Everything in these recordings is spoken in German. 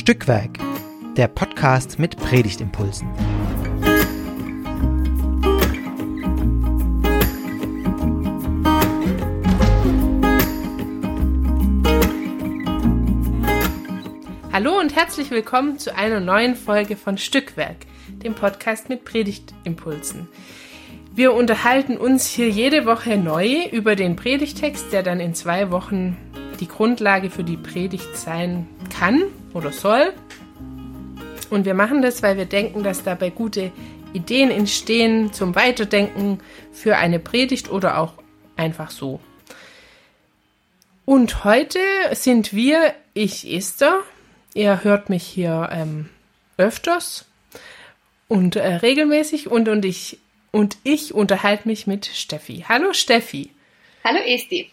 Stückwerk, der Podcast mit Predigtimpulsen. Hallo und herzlich willkommen zu einer neuen Folge von Stückwerk, dem Podcast mit Predigtimpulsen. Wir unterhalten uns hier jede Woche neu über den Predigtext, der dann in zwei Wochen die Grundlage für die Predigt sein kann oder soll. Und wir machen das, weil wir denken, dass dabei gute Ideen entstehen zum Weiterdenken für eine Predigt oder auch einfach so. Und heute sind wir, ich Esther, ihr hört mich hier ähm, öfters und äh, regelmäßig und, und, ich, und ich unterhalte mich mit Steffi. Hallo Steffi. Hallo Esti.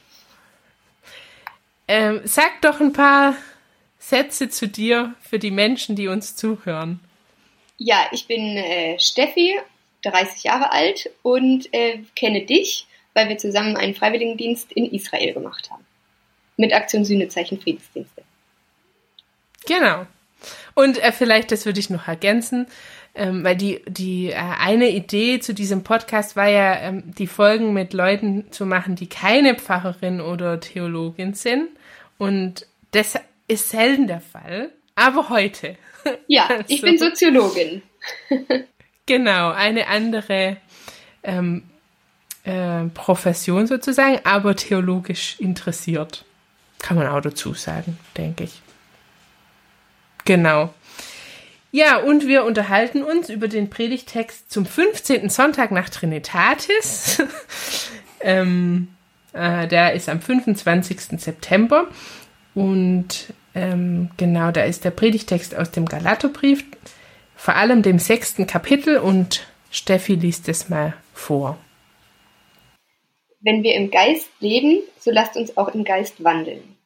Ähm, sag doch ein paar Sätze zu dir für die Menschen, die uns zuhören. Ja, ich bin äh, Steffi, 30 Jahre alt und äh, kenne dich, weil wir zusammen einen Freiwilligendienst in Israel gemacht haben. Mit Aktion Sühnezeichen Friedensdienste. Genau. Und äh, vielleicht, das würde ich noch ergänzen, ähm, weil die, die äh, eine Idee zu diesem Podcast war ja, ähm, die Folgen mit Leuten zu machen, die keine Pfarrerin oder Theologin sind. Und das ist selten der Fall, aber heute. Ja, also, ich bin Soziologin. genau, eine andere ähm, äh, Profession sozusagen, aber theologisch interessiert. Kann man auch dazu sagen, denke ich. Genau. Ja, und wir unterhalten uns über den Predigtext zum 15. Sonntag nach Trinitatis. ähm, äh, der ist am 25. September. Und ähm, genau, da ist der Predigtext aus dem Galaterbrief, vor allem dem sechsten Kapitel. Und Steffi liest es mal vor. Wenn wir im Geist leben, so lasst uns auch im Geist wandeln.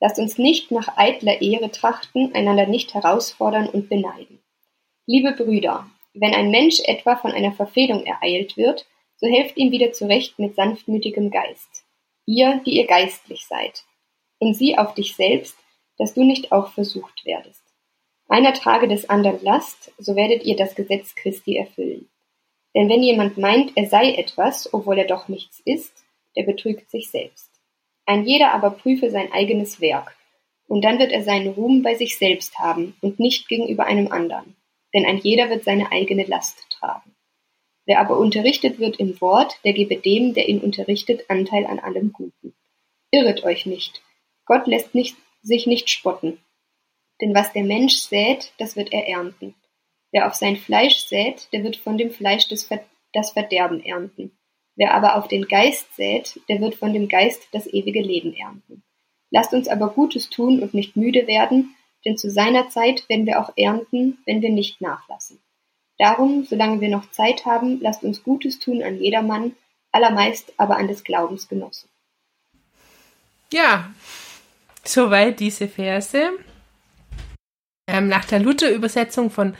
Lasst uns nicht nach eitler Ehre trachten, einander nicht herausfordern und beneiden. Liebe Brüder, wenn ein Mensch etwa von einer Verfehlung ereilt wird, so helft ihm wieder zurecht mit sanftmütigem Geist. Ihr, die ihr geistlich seid. Und sieh auf dich selbst, dass du nicht auch versucht werdest. Einer trage des anderen Last, so werdet ihr das Gesetz Christi erfüllen. Denn wenn jemand meint, er sei etwas, obwohl er doch nichts ist, der betrügt sich selbst. Ein jeder aber prüfe sein eigenes Werk, und dann wird er seinen Ruhm bei sich selbst haben und nicht gegenüber einem anderen, denn ein jeder wird seine eigene Last tragen. Wer aber unterrichtet wird im Wort, der gebe dem, der ihn unterrichtet, Anteil an allem Guten. Irret euch nicht, Gott lässt nicht, sich nicht spotten, denn was der Mensch sät, das wird er ernten. Wer auf sein Fleisch sät, der wird von dem Fleisch des Ver das Verderben ernten. Wer aber auf den Geist sät, der wird von dem Geist das ewige Leben ernten. Lasst uns aber Gutes tun und nicht müde werden, denn zu seiner Zeit werden wir auch ernten, wenn wir nicht nachlassen. Darum, solange wir noch Zeit haben, lasst uns Gutes tun an jedermann, allermeist aber an des Glaubens Genossen. Ja, soweit diese Verse. Ähm, nach der Luther-Übersetzung von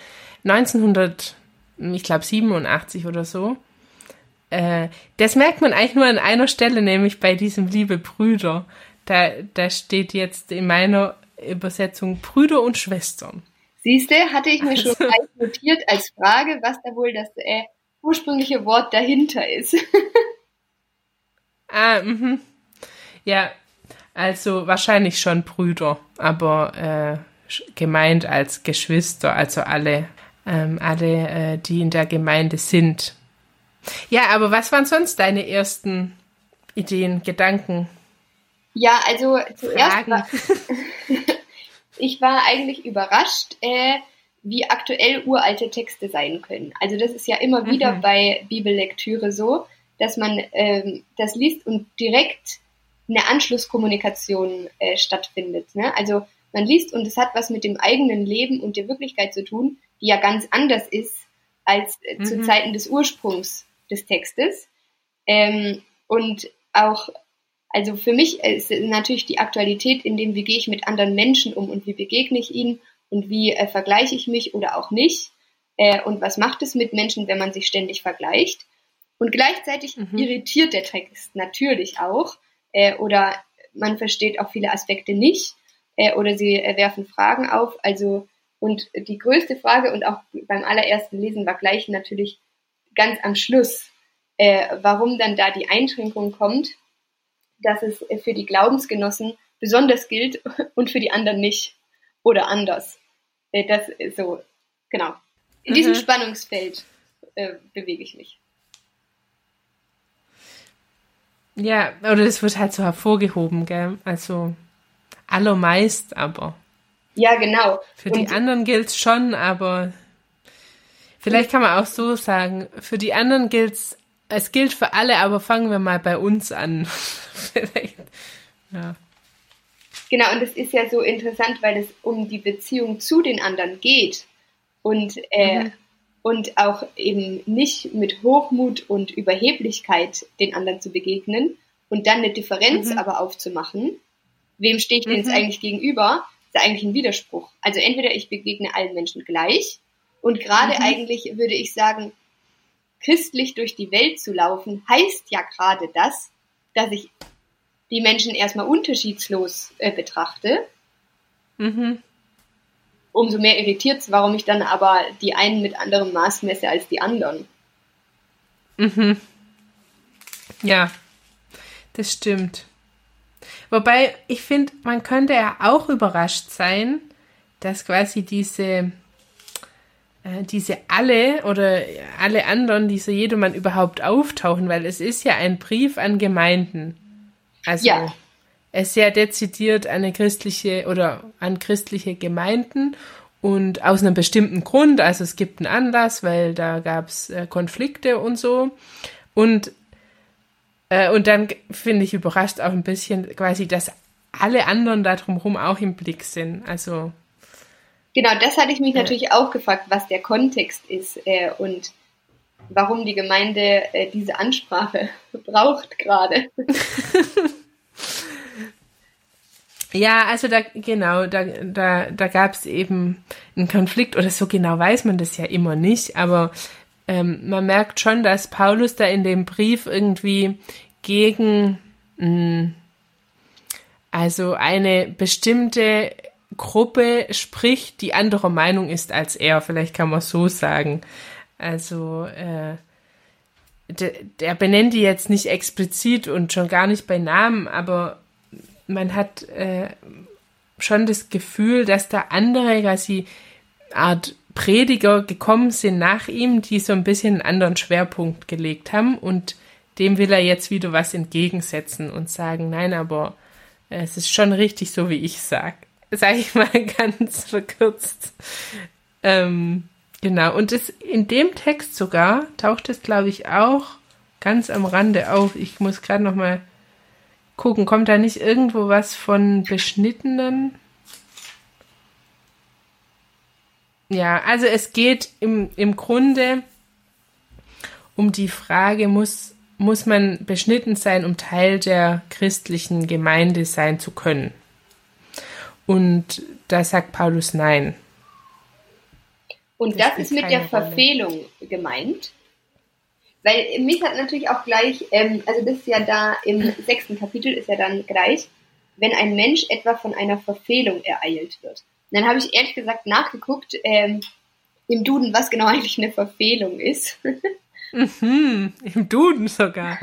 1900, ich glaube 87 oder so, äh, das merkt man eigentlich nur an einer Stelle, nämlich bei diesem Liebe Brüder. Da, da steht jetzt in meiner Übersetzung Brüder und Schwestern. Siehste, hatte ich mir also. schon notiert als Frage, was da wohl das äh, ursprüngliche Wort dahinter ist. ah, mhm. Ja, also wahrscheinlich schon Brüder, aber äh, gemeint als Geschwister, also alle, ähm, alle, äh, die in der Gemeinde sind. Ja, aber was waren sonst deine ersten Ideen, Gedanken? Ja, also zuerst war, ich war eigentlich überrascht, äh, wie aktuell uralte Texte sein können. Also das ist ja immer wieder mhm. bei Bibellektüre so, dass man ähm, das liest und direkt eine Anschlusskommunikation äh, stattfindet. Ne? Also man liest und es hat was mit dem eigenen Leben und der Wirklichkeit zu tun, die ja ganz anders ist als äh, mhm. zu Zeiten des Ursprungs des Textes. Ähm, und auch, also für mich ist natürlich die Aktualität in dem, wie gehe ich mit anderen Menschen um und wie begegne ich ihnen und wie äh, vergleiche ich mich oder auch nicht. Äh, und was macht es mit Menschen, wenn man sich ständig vergleicht? Und gleichzeitig mhm. irritiert der Text natürlich auch äh, oder man versteht auch viele Aspekte nicht. äh, oder sie äh, werfen Fragen auf. Also und die größte Frage und auch beim allerersten Lesen war gleich natürlich ganz am Schluss, äh, warum dann da die Einschränkung kommt, dass es für die Glaubensgenossen besonders gilt und für die anderen nicht oder anders. Äh, das so genau. In mhm. diesem Spannungsfeld äh, bewege ich mich. Ja, oder das wird halt so hervorgehoben, gell? Also allermeist aber. Ja, genau. Für die anderen gilt es schon, aber vielleicht kann man auch so sagen, für die anderen gilt es, es gilt für alle, aber fangen wir mal bei uns an. vielleicht. Ja. Genau, und es ist ja so interessant, weil es um die Beziehung zu den anderen geht und, äh, mhm. Und auch eben nicht mit Hochmut und Überheblichkeit den anderen zu begegnen und dann eine Differenz mhm. aber aufzumachen. Wem stehe ich denn mhm. jetzt eigentlich gegenüber? ist eigentlich ein Widerspruch. Also entweder ich begegne allen Menschen gleich und gerade mhm. eigentlich würde ich sagen, christlich durch die Welt zu laufen, heißt ja gerade das, dass ich die Menschen erstmal unterschiedslos äh, betrachte. Mhm. Umso mehr irritiert es, warum ich dann aber die einen mit anderem Maß messe als die anderen. Mhm. Ja, das stimmt. Wobei ich finde, man könnte ja auch überrascht sein, dass quasi diese, äh, diese alle oder alle anderen, diese jedermann überhaupt auftauchen, weil es ist ja ein Brief an Gemeinden. Also ja. Es ist ja dezidiert eine christliche oder an christliche Gemeinden und aus einem bestimmten Grund, also es gibt einen Anlass, weil da gab es äh, Konflikte und so. Und äh, und dann finde ich überrascht auch ein bisschen quasi, dass alle anderen da drumherum auch im Blick sind. Also. Genau, das hatte ich mich äh, natürlich auch gefragt, was der Kontext ist äh, und warum die Gemeinde äh, diese Ansprache braucht gerade. Ja, also da, genau, da, da, da gab es eben einen Konflikt, oder so genau weiß man das ja immer nicht, aber ähm, man merkt schon, dass Paulus da in dem Brief irgendwie gegen mh, hm, also eine bestimmte Gruppe spricht, die anderer Meinung ist als er. Vielleicht kann man so sagen. Also äh, der, der benennt die jetzt nicht explizit und schon gar nicht bei Namen, aber man hat äh, schon das Gefühl, dass da andere quasi Art Prediger gekommen sind nach ihm, die so ein bisschen einen anderen Schwerpunkt gelegt haben und dem will er jetzt wieder was entgegensetzen und sagen, nein, aber es ist schon richtig so, wie ich sag. Sag ich mal ganz verkürzt. Ähm, genau. Und es, in dem Text sogar taucht es, glaube ich, auch ganz am Rande auf. Ich muss gerade noch mal gucken, kommt da nicht irgendwo was von beschnittenen Ja, also es geht im, im Grunde um die Frage, muss, muss man beschnitten sein, um Teil der christlichen Gemeinde sein zu können? Und da sagt Paulus nein. Und das, das ist mit der. Verfehlung gemeint. Weil mich hat natürlich auch gleich, ähm, also das ist ja da im sechsten Kapitel ist ja dann gleich, wenn ein Mensch etwa von einer Verfehlung ereilt wird dann habe ich ehrlich gesagt nachgeguckt ähm, im Duden, was genau eigentlich eine Verfehlung ist. Mhm, Im Duden sogar.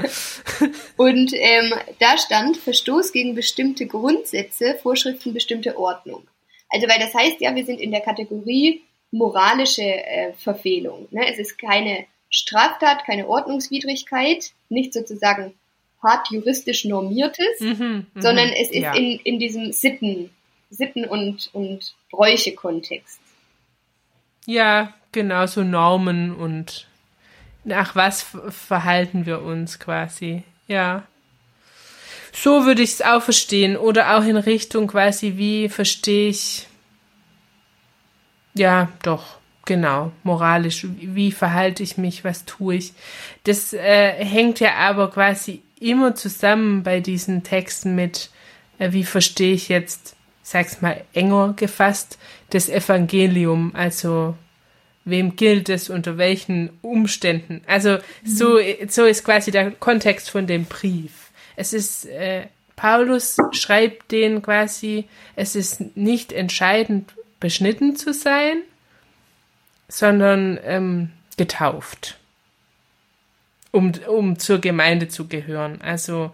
Und ähm, da stand Verstoß gegen bestimmte Grundsätze, Vorschriften, bestimmte Ordnung. Also weil das heißt ja, wir sind in der Kategorie moralische äh, Verfehlung. Ne? Es ist keine Straftat, keine Ordnungswidrigkeit, nicht sozusagen hart juristisch normiertes, mhm, mhm sondern es ist ja. in, in diesem Sitten, Sitten- und, und Bräuche-Kontext. Ja, genau, so Normen und nach was verhalten wir uns quasi. Ja. So würde ich es auch verstehen. Oder auch in Richtung quasi, wie verstehe ich. Ja, doch, genau, moralisch. Wie verhalte ich mich, was tue ich? Das äh, hängt ja aber quasi immer zusammen bei diesen Texten mit, äh, wie verstehe ich jetzt sag's mal, enger gefasst, das Evangelium, also wem gilt es, unter welchen Umständen. Also so, so ist quasi der Kontext von dem Brief. Es ist, äh, Paulus schreibt denen quasi, es ist nicht entscheidend, beschnitten zu sein, sondern ähm, getauft, um, um zur Gemeinde zu gehören. Also,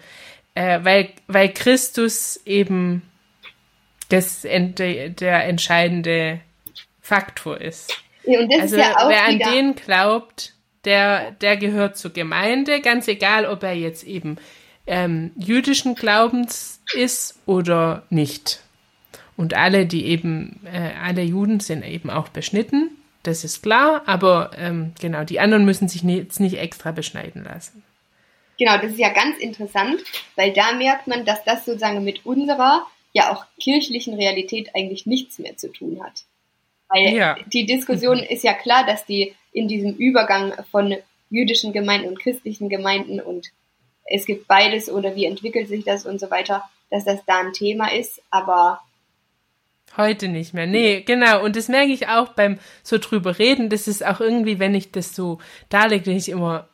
äh, weil, weil Christus eben das, der entscheidende Faktor ist. Ja, also, ja wer an den glaubt, der, der gehört zur Gemeinde, ganz egal, ob er jetzt eben ähm, jüdischen Glaubens ist oder nicht. Und alle, die eben, äh, alle Juden sind eben auch beschnitten, das ist klar, aber ähm, genau, die anderen müssen sich jetzt nicht extra beschneiden lassen. Genau, das ist ja ganz interessant, weil da merkt man, dass das sozusagen mit unserer ja auch kirchlichen Realität eigentlich nichts mehr zu tun hat. Weil ja. die Diskussion mhm. ist ja klar, dass die in diesem Übergang von jüdischen Gemeinden und christlichen Gemeinden und es gibt beides oder wie entwickelt sich das und so weiter, dass das da ein Thema ist, aber Heute nicht mehr. Nee, genau. Und das merke ich auch beim so drüber reden. Das ist auch irgendwie, wenn ich das so darlege, denke ich immer,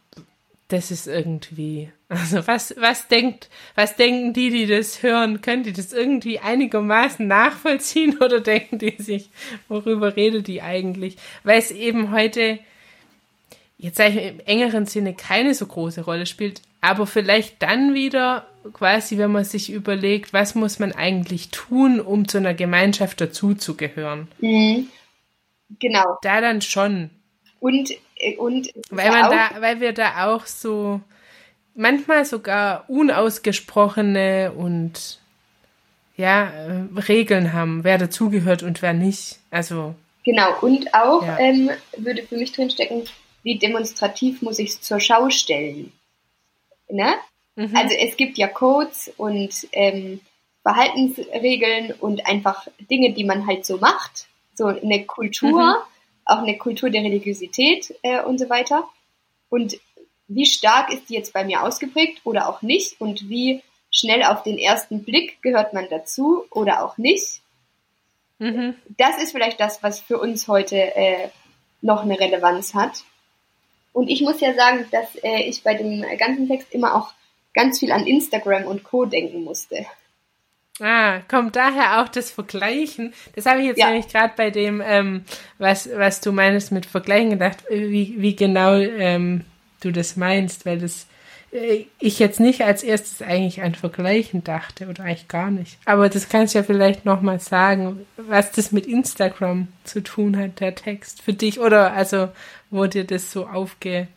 das ist irgendwie, also was, was denkt, was denken die, die das hören? Können die das irgendwie einigermaßen nachvollziehen oder denken die sich, worüber redet die eigentlich? Weil es eben heute, jetzt sage ich im engeren Sinne keine so große Rolle spielt, aber vielleicht dann wieder quasi, wenn man sich überlegt, was muss man eigentlich tun, um zu einer Gemeinschaft dazuzugehören. Mhm. Genau. Da dann schon. Und, äh, und weil man da, weil wir da auch so manchmal sogar unausgesprochene und ja, äh, Regeln haben, wer dazugehört und wer nicht. Also. Genau, und auch ja. ähm, würde für mich drinstecken, wie demonstrativ muss ich es zur Schau stellen. Ne? Mhm. Also es gibt ja Codes und ähm, Verhaltensregeln und einfach Dinge, die man halt so macht. So eine Kultur, mhm. auch eine Kultur der Religiosität äh, und so weiter. Und wie stark ist die jetzt bei mir ausgeprägt oder auch nicht? Und wie schnell auf den ersten Blick gehört man dazu oder auch nicht? Mhm. Das ist vielleicht das, was für uns heute äh, noch eine Relevanz hat. Und ich muss ja sagen, dass äh, ich bei dem ganzen Text immer auch ganz viel an Instagram und Co. denken musste. Ah, kommt daher auch das Vergleichen. Das habe ich jetzt ja. nämlich gerade bei dem, ähm, was, was du meinst mit Vergleichen gedacht, wie, wie genau ähm, du das meinst, weil das äh, ich jetzt nicht als erstes eigentlich an Vergleichen dachte oder eigentlich gar nicht. Aber das kannst du ja vielleicht nochmal sagen, was das mit Instagram zu tun hat, der Text für dich oder also wo dir das so aufge...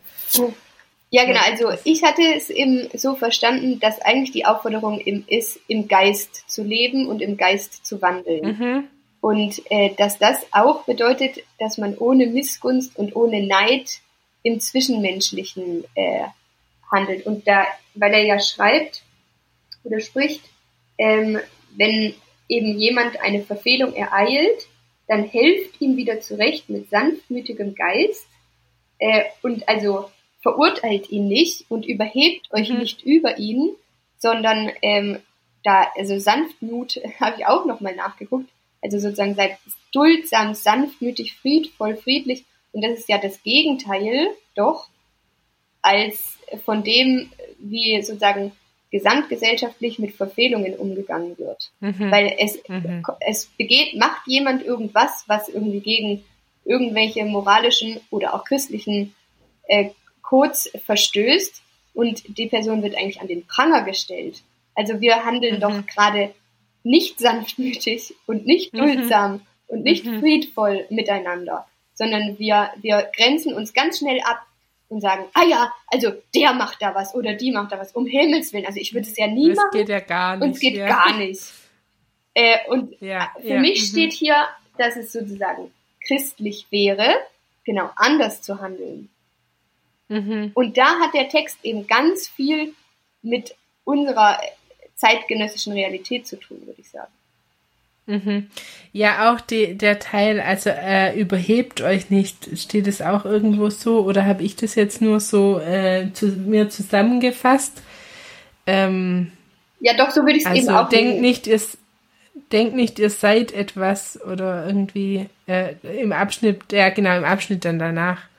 Ja, genau. Also ich hatte es eben so verstanden, dass eigentlich die Aufforderung im, ist, im Geist zu leben und im Geist zu wandeln. Mhm. Und äh, dass das auch bedeutet, dass man ohne Missgunst und ohne Neid im Zwischenmenschlichen äh, handelt. Und da, weil er ja schreibt oder spricht, ähm, wenn eben jemand eine Verfehlung ereilt, dann helft ihm wieder zurecht mit sanftmütigem Geist äh, und also verurteilt ihn nicht und überhebt euch mhm. nicht über ihn, sondern ähm, da, also Sanftmut habe ich auch nochmal nachgeguckt, also sozusagen seid duldsam, sanftmütig, friedvoll, friedlich und das ist ja das Gegenteil doch als von dem, wie sozusagen gesamtgesellschaftlich mit Verfehlungen umgegangen wird. Mhm. Weil es, mhm. es begeht, macht jemand irgendwas, was irgendwie gegen irgendwelche moralischen oder auch christlichen äh, Codes verstößt und die Person wird eigentlich an den Pranger gestellt. Also wir handeln mhm. doch gerade nicht sanftmütig und nicht mhm. duldsam und nicht mhm. friedvoll miteinander, sondern wir, wir grenzen uns ganz schnell ab und sagen, ah ja, also der macht da was oder die macht da was, um Himmels Willen. Also ich würde es ja nie das machen. geht ja gar nicht. Und es geht ja. gar nicht. Äh, und ja, für ja, mich mhm. steht hier, dass es sozusagen christlich wäre, genau anders zu handeln. Mhm. Und da hat der Text eben ganz viel mit unserer zeitgenössischen Realität zu tun, würde ich sagen. Mhm. Ja, auch die, der Teil, also äh, überhebt euch nicht, steht es auch irgendwo so oder habe ich das jetzt nur so äh, zu, mir zusammengefasst? Ähm, ja, doch, so würde ich es also eben auch denkt nicht, ihr, denkt nicht, ihr seid etwas oder irgendwie äh, im Abschnitt, ja genau, im Abschnitt dann danach.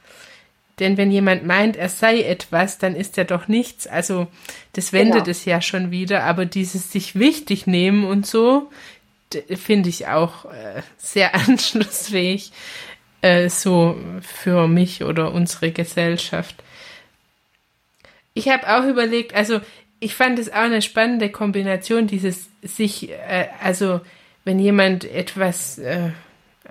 Denn wenn jemand meint, er sei etwas, dann ist er doch nichts. Also das wendet Genau. es ja schon wieder, aber dieses sich wichtig nehmen und so, finde ich auch äh, sehr anschlussfähig, äh, so für mich oder unsere Gesellschaft. Ich habe auch überlegt, also ich fand es auch eine spannende Kombination, dieses sich, äh, also wenn jemand etwas, äh,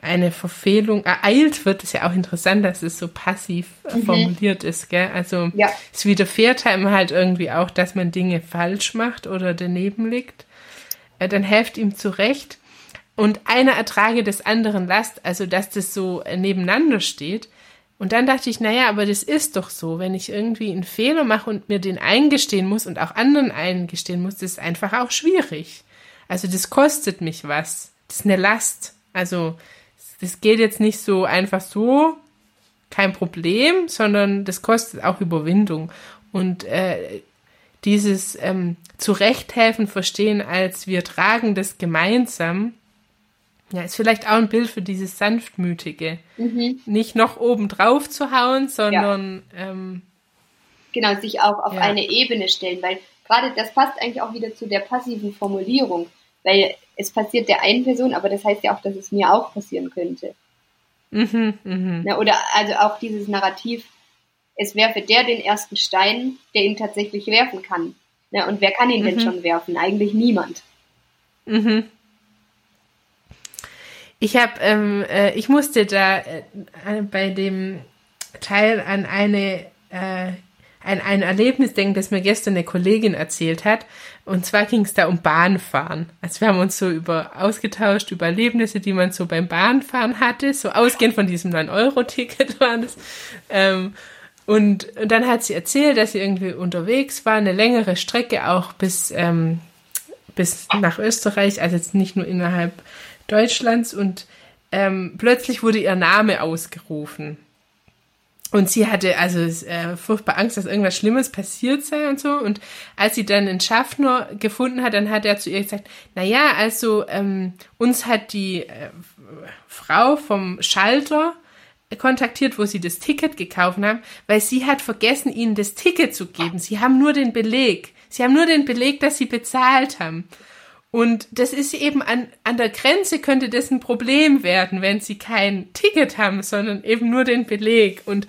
eine Verfehlung ereilt wird, ist ja auch interessant, dass es so passiv äh, formuliert ist, gell? Also Ja. es widerfährt einem halt irgendwie auch, dass man Dinge falsch macht oder daneben liegt. Äh, dann helft ihm zurecht und einer ertrage des anderen Last, also dass das so äh, nebeneinander steht. Und dann dachte ich, naja, aber das ist doch so, wenn ich irgendwie einen Fehler mache und mir den eingestehen muss und auch anderen eingestehen muss, das ist einfach auch schwierig. Also das kostet mich was. Das ist eine Last. Also das geht jetzt nicht so einfach so, kein Problem, sondern das kostet auch Überwindung. Und äh, dieses ähm, Zurechthelfen verstehen als wir tragen das gemeinsam, ja, ist vielleicht auch ein Bild für dieses Sanftmütige. Nicht noch oben drauf zu hauen, sondern ähm, genau, sich auch auf Ja. eine Ebene stellen, weil gerade das passt eigentlich auch wieder zu der passiven Formulierung, weil es passiert der einen Person, aber das heißt ja auch, dass es mir auch passieren könnte. mhm, mhm. Ne? Oder also auch dieses Narrativ, es werfe der den ersten Stein, der ihn tatsächlich werfen kann. Ne? Und wer kann ihn denn schon werfen? Eigentlich niemand. Mhm. Ich habe, ähm, äh, ich musste da äh, bei dem Teil an eine äh, ein, ein Erlebnis denken, das mir gestern eine Kollegin erzählt hat. Und zwar ging es da um Bahnfahren. Also wir haben uns so über ausgetauscht über Erlebnisse, die man so beim Bahnfahren hatte, so ausgehend von diesem 9-Euro-Ticket war das. Ähm, und, und dann hat sie erzählt, dass sie irgendwie unterwegs war, eine längere Strecke auch bis ähm, bis nach Österreich, also jetzt nicht nur innerhalb Deutschlands und ähm, plötzlich wurde ihr Name ausgerufen. Und sie hatte also äh, furchtbar Angst, dass irgendwas Schlimmes passiert sei und so. Und als sie dann einen Schaffner gefunden hat, dann hat er zu ihr gesagt, na ja, also ähm, uns hat die äh, Frau vom Schalter kontaktiert, wo sie das Ticket gekauft haben, weil sie hat vergessen, ihnen das Ticket zu geben. Sie haben nur den Beleg. Sie haben nur den Beleg, dass sie bezahlt haben. Und das ist eben an, an der Grenze könnte das ein Problem werden, wenn sie kein Ticket haben, sondern eben nur den Beleg. Und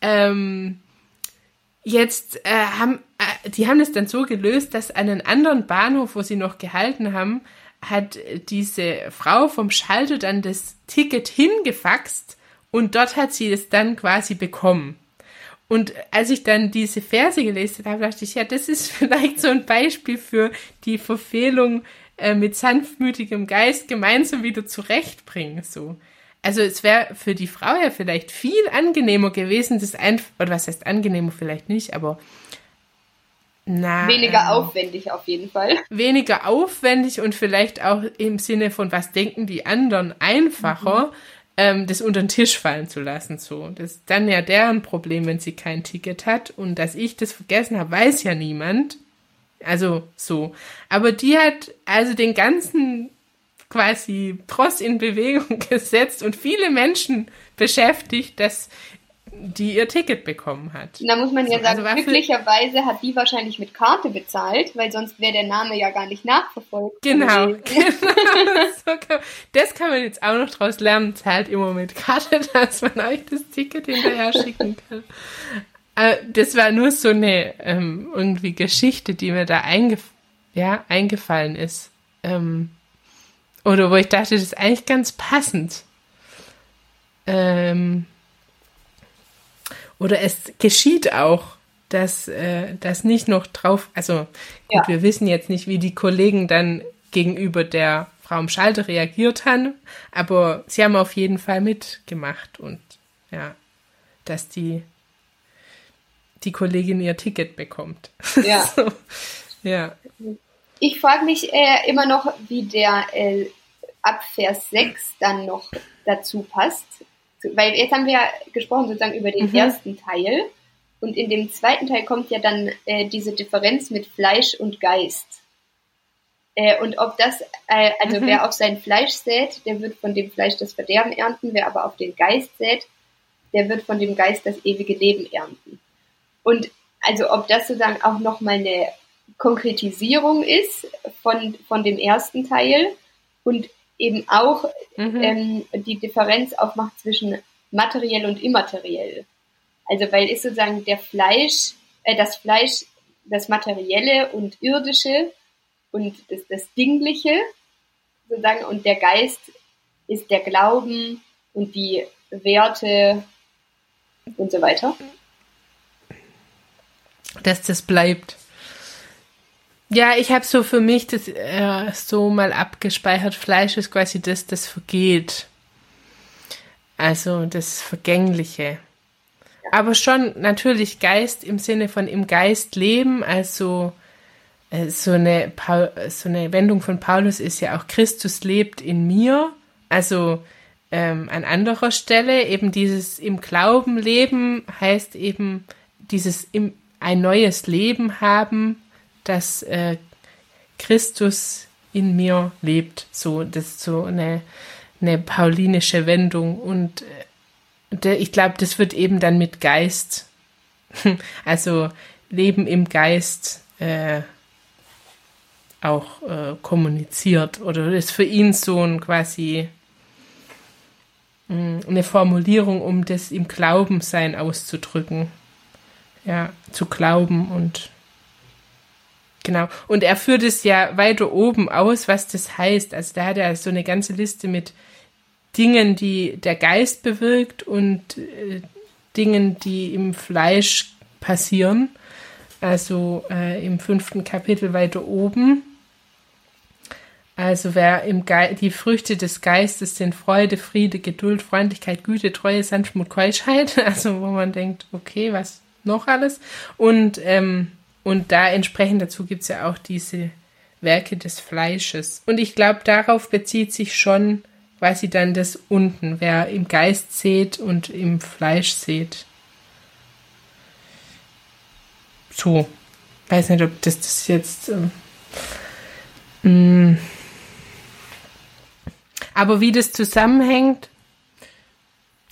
ähm, jetzt äh, haben äh, die haben das dann so gelöst, dass an einen anderen Bahnhof, wo sie noch gehalten haben, hat diese Frau vom Schalter dann das Ticket hingefaxt und dort hat sie es dann quasi bekommen. Und als ich dann diese Verse gelesen habe, dachte ich, ja, das ist vielleicht so ein Beispiel für die Verfehlung äh, mit sanftmütigem Geist gemeinsam wieder zurechtbringen. So. Also es wäre für die Frau ja vielleicht viel angenehmer gewesen, das einfach, oder was heißt angenehmer vielleicht nicht, aber na, Weniger ähm, aufwendig auf jeden Fall. weniger aufwendig und vielleicht auch im Sinne von, was denken die anderen, einfacher, ähm, das unter den Tisch fallen zu lassen. So, das ist dann ja deren Problem, wenn sie kein Ticket hat. Und dass ich das vergessen habe, weiß ja niemand. Also so. Aber die hat also den ganzen quasi Tross in Bewegung gesetzt und viele Menschen beschäftigt, dass die ihr Ticket bekommen hat. Und da muss man ja So, sagen, also war für- glücklicherweise hat die wahrscheinlich mit Karte bezahlt, weil sonst wäre der Name ja gar nicht nachverfolgt. Genau, genau. So kann, das kann man jetzt auch noch draus lernen. Zahlt immer mit Karte, dass man euch das Ticket hinterher schicken kann. Äh, das war nur so eine ähm, irgendwie Geschichte, die mir da eingef ja, eingefallen ist. Ähm, oder wo ich dachte, das ist eigentlich ganz passend. Ähm, oder es geschieht auch, dass äh, das nicht noch drauf, also gut, Ja. wir wissen jetzt nicht, wie die Kollegen dann gegenüber der Frau im Schalter reagiert haben, aber sie haben auf jeden Fall mitgemacht und ja, dass die die Kollegin ihr Ticket bekommt. Ja. so, ja. Ich frage mich äh, immer noch, wie der äh, ab Vers 6 dann noch dazu passt. Weil jetzt haben wir ja gesprochen sozusagen über den Mhm. ersten Teil. Und in dem zweiten Teil kommt ja dann äh, diese Differenz mit Fleisch und Geist. Äh, und ob das, äh, also Mhm. wer auf sein Fleisch sät, der wird von dem Fleisch das Verderben ernten. Wer aber auf den Geist sät, der wird von dem Geist das ewige Leben ernten. Und also ob das sozusagen auch nochmal eine Konkretisierung ist von, von dem ersten Teil und eben auch mhm. ähm, die Differenz aufmacht zwischen materiell und immateriell. Also weil ist sozusagen der Fleisch, äh, das Fleisch, das Materielle und Irdische und das, das Dingliche sozusagen und der Geist ist der Glauben und die Werte und so weiter. Dass das bleibt. Ja, ich habe so für mich das äh, so mal abgespeichert. Fleisch ist quasi das, das vergeht. Also das Vergängliche. Aber schon natürlich Geist im Sinne von im Geist leben. Also äh, so, eine, so eine Wendung von Paulus ist ja auch Christus lebt in mir. Also ähm, an anderer Stelle eben dieses im Glauben leben heißt eben dieses im, ein neues Leben haben dass äh, Christus in mir lebt. So, das ist so eine, eine paulinische Wendung. Und äh, ich glaube, das wird eben dann mit Geist, also Leben im Geist, äh, auch äh, kommuniziert. Oder ist für ihn so ein quasi mh, mm, eine Formulierung, um das im Glaubensein auszudrücken. Ja, zu glauben und Genau. Und er führt es ja weiter oben aus, was das heißt. Also da hat er so eine ganze Liste mit Dingen, die der Geist bewirkt und äh, Dingen, die im Fleisch passieren. Also äh, im fünften Kapitel weiter oben. Also wer im Ge die Früchte des Geistes sind Freude, Friede, Geduld, Freundlichkeit, Güte, Treue, Sanftmut, Keuschheit. Also wo man denkt, okay, was noch alles? Und ähm, und da entsprechend dazu gibt es ja auch diese Werke des Fleisches. Und ich glaube, darauf bezieht sich schon quasi dann das unten, wer im Geist seht und im Fleisch seht. So. Weiß nicht, ob das, das jetzt. Ähm, mm. aber wie das zusammenhängt,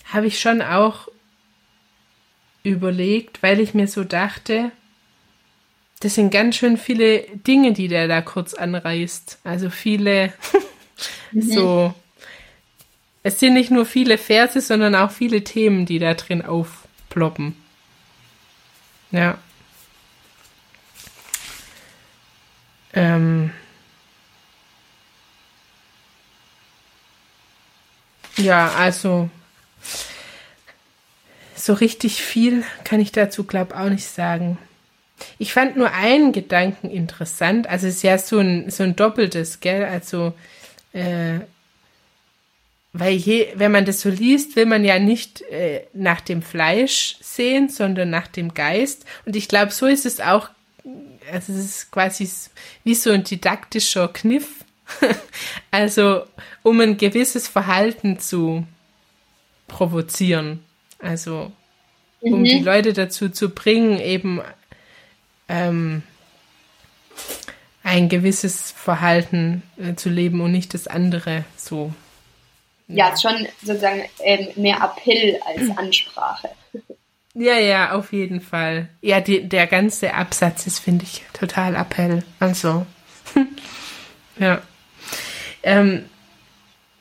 habe ich schon auch überlegt, weil ich mir so dachte, das sind ganz schön viele Dinge, die der da kurz anreißt. Also viele mhm. so. Es sind nicht nur viele Verse, sondern auch viele Themen, die da drin aufploppen. Ja. Ähm. Ja, also so richtig viel kann ich dazu, glaube ich, auch nicht sagen. Ich fand nur einen Gedanken interessant. Also es ist ja so ein, so ein doppeltes, gell? Also, äh, weil je, wenn man das so liest, will man ja nicht äh, nach dem Fleisch sehen, sondern nach dem Geist. Und ich glaube, so ist es auch, also es ist quasi wie so ein didaktischer Kniff. also, um ein gewisses Verhalten zu provozieren. Also, um mhm. die Leute dazu zu bringen, eben ähm, ein gewisses Verhalten äh, zu leben und nicht das andere so. Ja, ist schon sozusagen ähm, mehr Appell als Ansprache. Ja, ja, auf jeden Fall. Ja, die, der ganze Absatz ist, finde ich, total Appell. Also, ja. Ähm,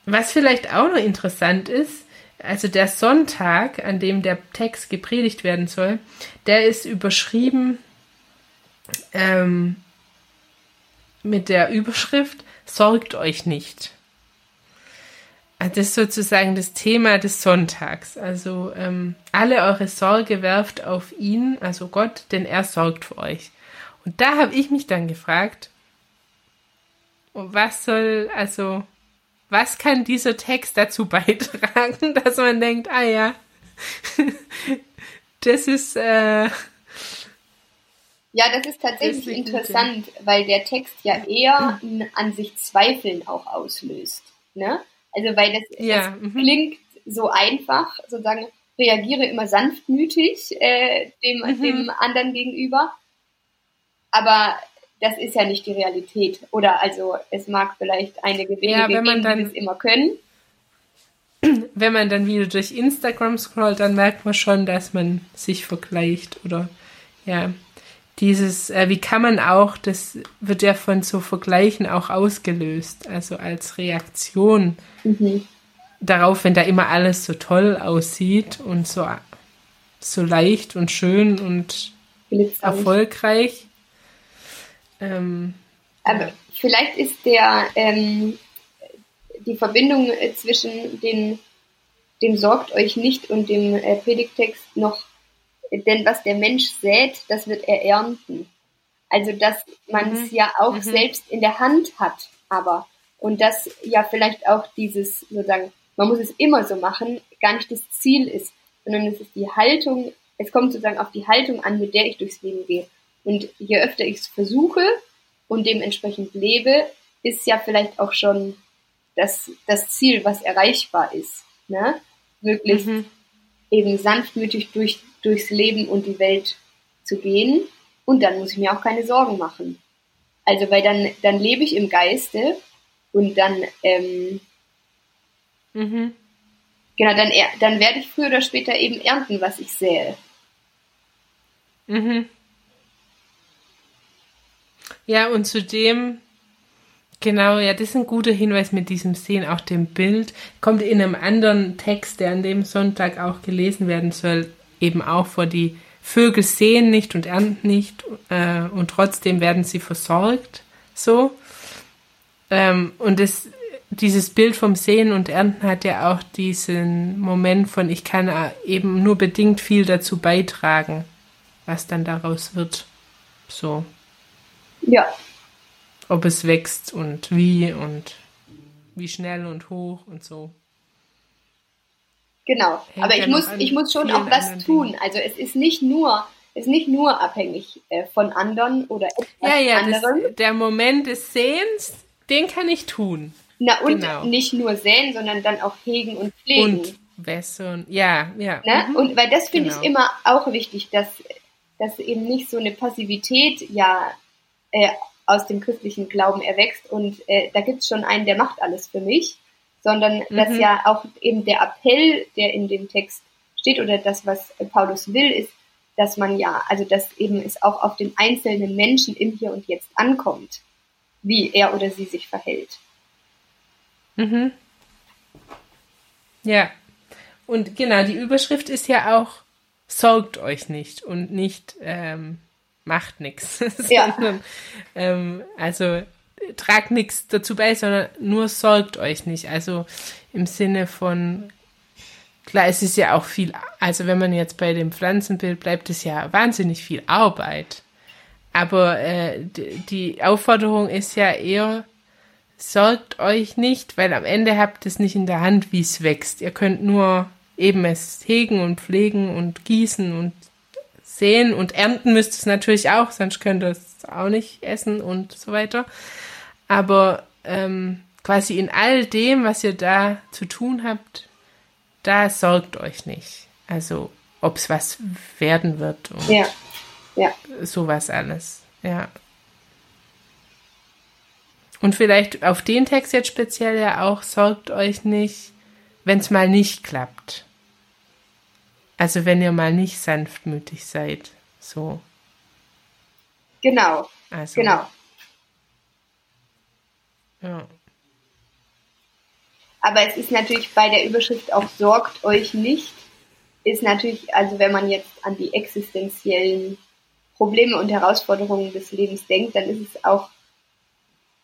was vielleicht auch noch interessant ist, also der Sonntag, an dem der Text gepredigt werden soll, der ist überschrieben ähm, mit der Überschrift Sorgt euch nicht. Also das ist sozusagen das Thema des Sonntags. Also ähm, alle eure Sorge werft auf ihn, also Gott, denn er sorgt für euch. Und da habe ich mich dann gefragt, was soll, also, was kann dieser Text dazu beitragen, dass man denkt, ah ja, das ist, äh, ja, das ist tatsächlich das interessant, weil der Text ja eher an sich Zweifeln auch auslöst. Ne? Also weil das, ja. das mhm. klingt so einfach, sozusagen reagiere immer sanftmütig äh, dem, mhm. dem anderen gegenüber. Aber das ist ja nicht die Realität. Oder also es mag vielleicht einige wenige ja, geben, die das immer können. wenn man dann wieder durch Instagram scrollt, dann merkt man schon, dass man sich vergleicht oder ja. Dieses, äh, wie kann man auch, das wird ja von so Vergleichen auch ausgelöst, also als Reaktion mhm. darauf, wenn da immer alles so toll aussieht und so, so leicht und schön und erfolgreich. Ähm, Aber vielleicht ist der ähm, die Verbindung zwischen den, dem Sorgt euch nicht und dem äh, Predigtext noch, denn was der Mensch sät, das wird er ernten. Also, dass man es mhm. ja auch mhm. selbst in der Hand hat, aber, und dass ja vielleicht auch dieses, sozusagen, man muss es immer so machen, gar nicht das Ziel ist, sondern es ist die Haltung, es kommt sozusagen auf die Haltung an, mit der ich durchs Leben gehe. Und je öfter ich es versuche und dementsprechend lebe, ist ja vielleicht auch schon das, das Ziel, was erreichbar ist. Ne? Wirklich mhm. eben sanftmütig durch, durchs Leben und die Welt zu gehen. Und dann muss ich mir auch keine Sorgen machen. Also, weil dann, dann lebe ich im Geiste und dann, ähm, mhm. genau, dann, dann werde ich früher oder später eben ernten, was ich sähe. Mhm. Ja, und zudem Genau, ja, das ist ein guter Hinweis mit diesem Sehen, auch dem Bild. Kommt in einem anderen Text, der an dem Sonntag auch gelesen werden soll, eben auch vor, die Vögel sehen nicht und ernten nicht äh, und trotzdem werden sie versorgt, so. Ähm, und das, dieses Bild vom Sehen und Ernten hat ja auch diesen Moment von, ich kann eben nur bedingt viel dazu beitragen, was dann daraus wird. So. Ja, ob es wächst und wie und wie schnell und hoch und so. Genau, Hängt aber ich muss, ich muss schon auch das tun. Dingen. Also es ist nicht nur, ist nicht nur abhängig äh, von anderen oder etwas ja, ja, anderem. Das, der Moment des Sehens, den kann ich tun. Na und genau. nicht nur säen, sondern dann auch hegen und pflegen. Und wässern, ja, ja. Ne? Mhm. Und weil das finde genau. ich immer auch wichtig, dass, dass eben nicht so eine Passivität ja äh, aus dem christlichen Glauben erwächst und äh, da gibt's schon einen, der macht alles für mich, sondern mhm. dass ja auch eben der Appell, der in dem Text steht oder das, was Paulus will, ist, dass man ja, also dass eben es auch auf den einzelnen Menschen im Hier und Jetzt ankommt, wie er oder sie sich verhält. Mhm. Ja. Und genau, die Überschrift ist ja auch, sorgt euch nicht und nicht, ähm, macht nichts. Ja. ähm, also tragt nichts dazu bei, sondern nur sorgt euch nicht. Also im Sinne von, klar, es ist ja auch viel, also wenn man jetzt bei dem Pflanzenbild bleibt, ist ja wahnsinnig viel Arbeit. Aber äh, die Aufforderung ist ja eher, sorgt euch nicht, weil am Ende habt ihr es nicht in der Hand, wie es wächst. Ihr könnt nur eben es hegen und pflegen und gießen und sehen und ernten müsst es natürlich auch, sonst könnt ihr es auch nicht essen und so weiter. Aber ähm, quasi in all dem, was ihr da zu tun habt, da sorgt euch nicht. Also ob es was werden wird und ja. Ja. sowas alles. Ja. Und vielleicht auf den Text jetzt speziell ja auch, sorgt euch nicht, wenn es mal nicht klappt. Also wenn ihr mal nicht sanftmütig seid, so. Genau. Also, genau. Ja. Aber es ist natürlich bei der Überschrift auch sorgt euch nicht, ist natürlich, also wenn man jetzt an die existenziellen Probleme und Herausforderungen des Lebens denkt, dann ist es auch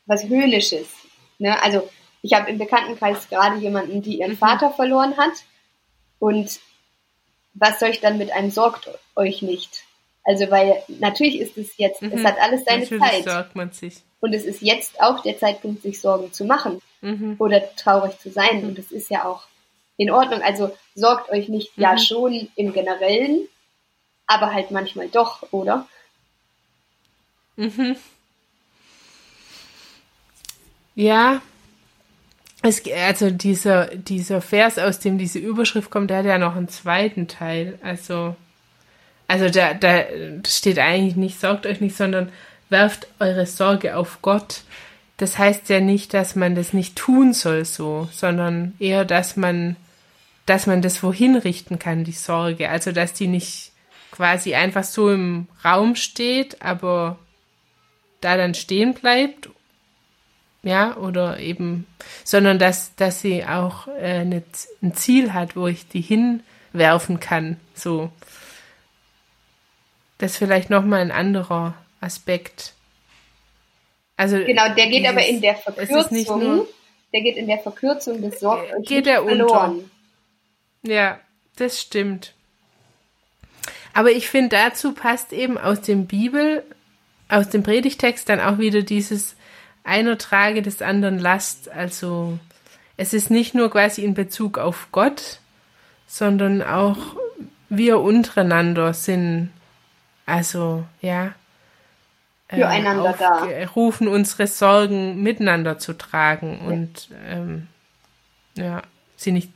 was Höhnisches. Ne? Also ich habe im Bekanntenkreis gerade jemanden, die ihren mhm. Vater verloren hat und was soll ich dann mit einem sorgt euch nicht? Also weil natürlich ist es jetzt, mhm. es hat alles seine natürlich Zeit. sorgt man sich. Und es ist jetzt auch der Zeitpunkt, sich Sorgen zu machen mhm. oder traurig zu sein. Mhm. Und es ist ja auch in Ordnung. Also sorgt euch nicht, ja mhm. schon im Generellen, aber halt manchmal doch, oder? Mhm. Ja, es, also dieser, dieser Vers, aus dem diese Überschrift kommt, der hat ja noch einen zweiten Teil. Also, also da, da steht eigentlich nicht, sorgt euch nicht, sondern werft eure Sorge auf Gott. Das heißt ja nicht, dass man das nicht tun soll so, sondern eher, dass man dass man das wohin richten kann, die Sorge. Also, dass die nicht quasi einfach so im Raum steht, aber da dann stehen bleibt. Ja, oder eben, sondern dass, dass sie auch äh, eine, ein Ziel hat, wo ich die hinwerfen kann. So. Das ist vielleicht nochmal ein anderer Aspekt. Also genau, der geht dieses, aber in der Verkürzung, nur, der geht in der Verkürzung des Sorg geht er verloren. Unter. Ja, das stimmt. Aber ich finde, dazu passt eben aus dem Bibel, aus dem Predigtext dann auch wieder dieses einer trage des anderen Last. Also es ist nicht nur quasi in Bezug auf Gott, sondern auch wir untereinander sind, also ja, füreinander äh. Rufen unsere Sorgen miteinander zu tragen ja. und ähm, ja, sie nicht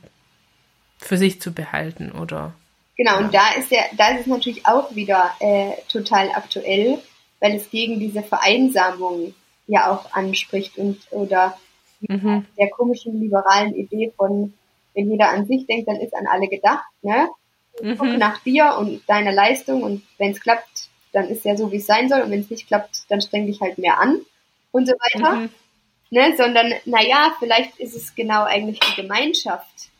für sich zu behalten oder. Genau, ja. und da ist ja, da ist es natürlich auch wieder äh, total aktuell, weil es gegen diese Vereinsamung ja auch anspricht und oder mhm. der komischen liberalen Idee von, wenn jeder an sich denkt, dann ist an alle gedacht, ne? Mhm. Guck nach dir und deiner Leistung und wenn es klappt, dann ist ja so, wie es sein soll und wenn es nicht klappt, dann streng dich halt mehr an und so weiter. Mhm. Ne? Sondern, naja, vielleicht ist es genau eigentlich die Gemeinschaft,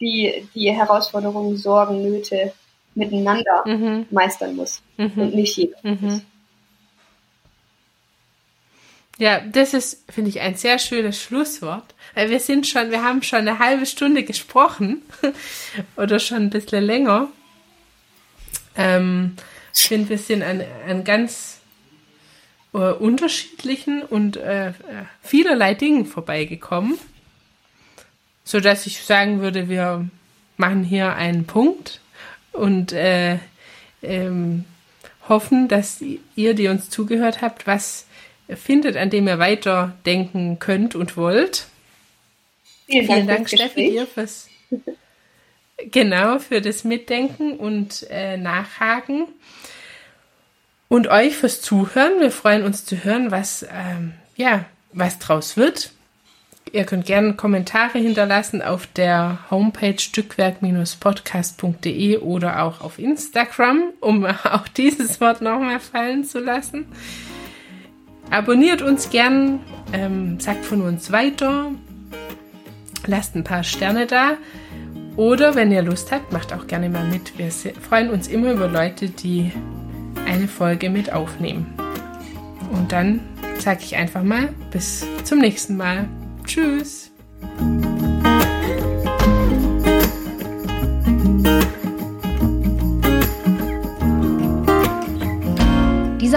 die die Herausforderungen, Sorgen, Nöte miteinander mhm. meistern muss mhm. und nicht jeder. Ja, das ist, finde ich, ein sehr schönes Schlusswort. Weil wir sind schon, wir haben schon eine halbe Stunde gesprochen oder schon ein bisschen länger. Ähm, ich finde, wir sind an, an ganz äh, unterschiedlichen und äh, vielerlei Dingen vorbeigekommen so dass ich sagen würde, wir machen hier einen Punkt und äh, ähm, hoffen, dass ihr, die uns zugehört habt, was findet, an dem ihr weiterdenken könnt und wollt. Vielen, Vielen Dank, Dank Steffi, dir fürs genau für das Mitdenken und äh, Nachhaken und euch fürs Zuhören. Wir freuen uns zu hören, was ähm, ja was draus wird. Ihr könnt gerne Kommentare hinterlassen auf der Homepage stückwerk-podcast.de oder auch auf Instagram, um auch dieses Wort nochmal fallen zu lassen. Abonniert uns gern, ähm, sagt von uns weiter, lasst ein paar Sterne da oder wenn ihr Lust habt, macht auch gerne mal mit. Wir freuen uns immer über Leute, die eine Folge mit aufnehmen. Und dann sage ich einfach mal bis zum nächsten Mal. Tschüss.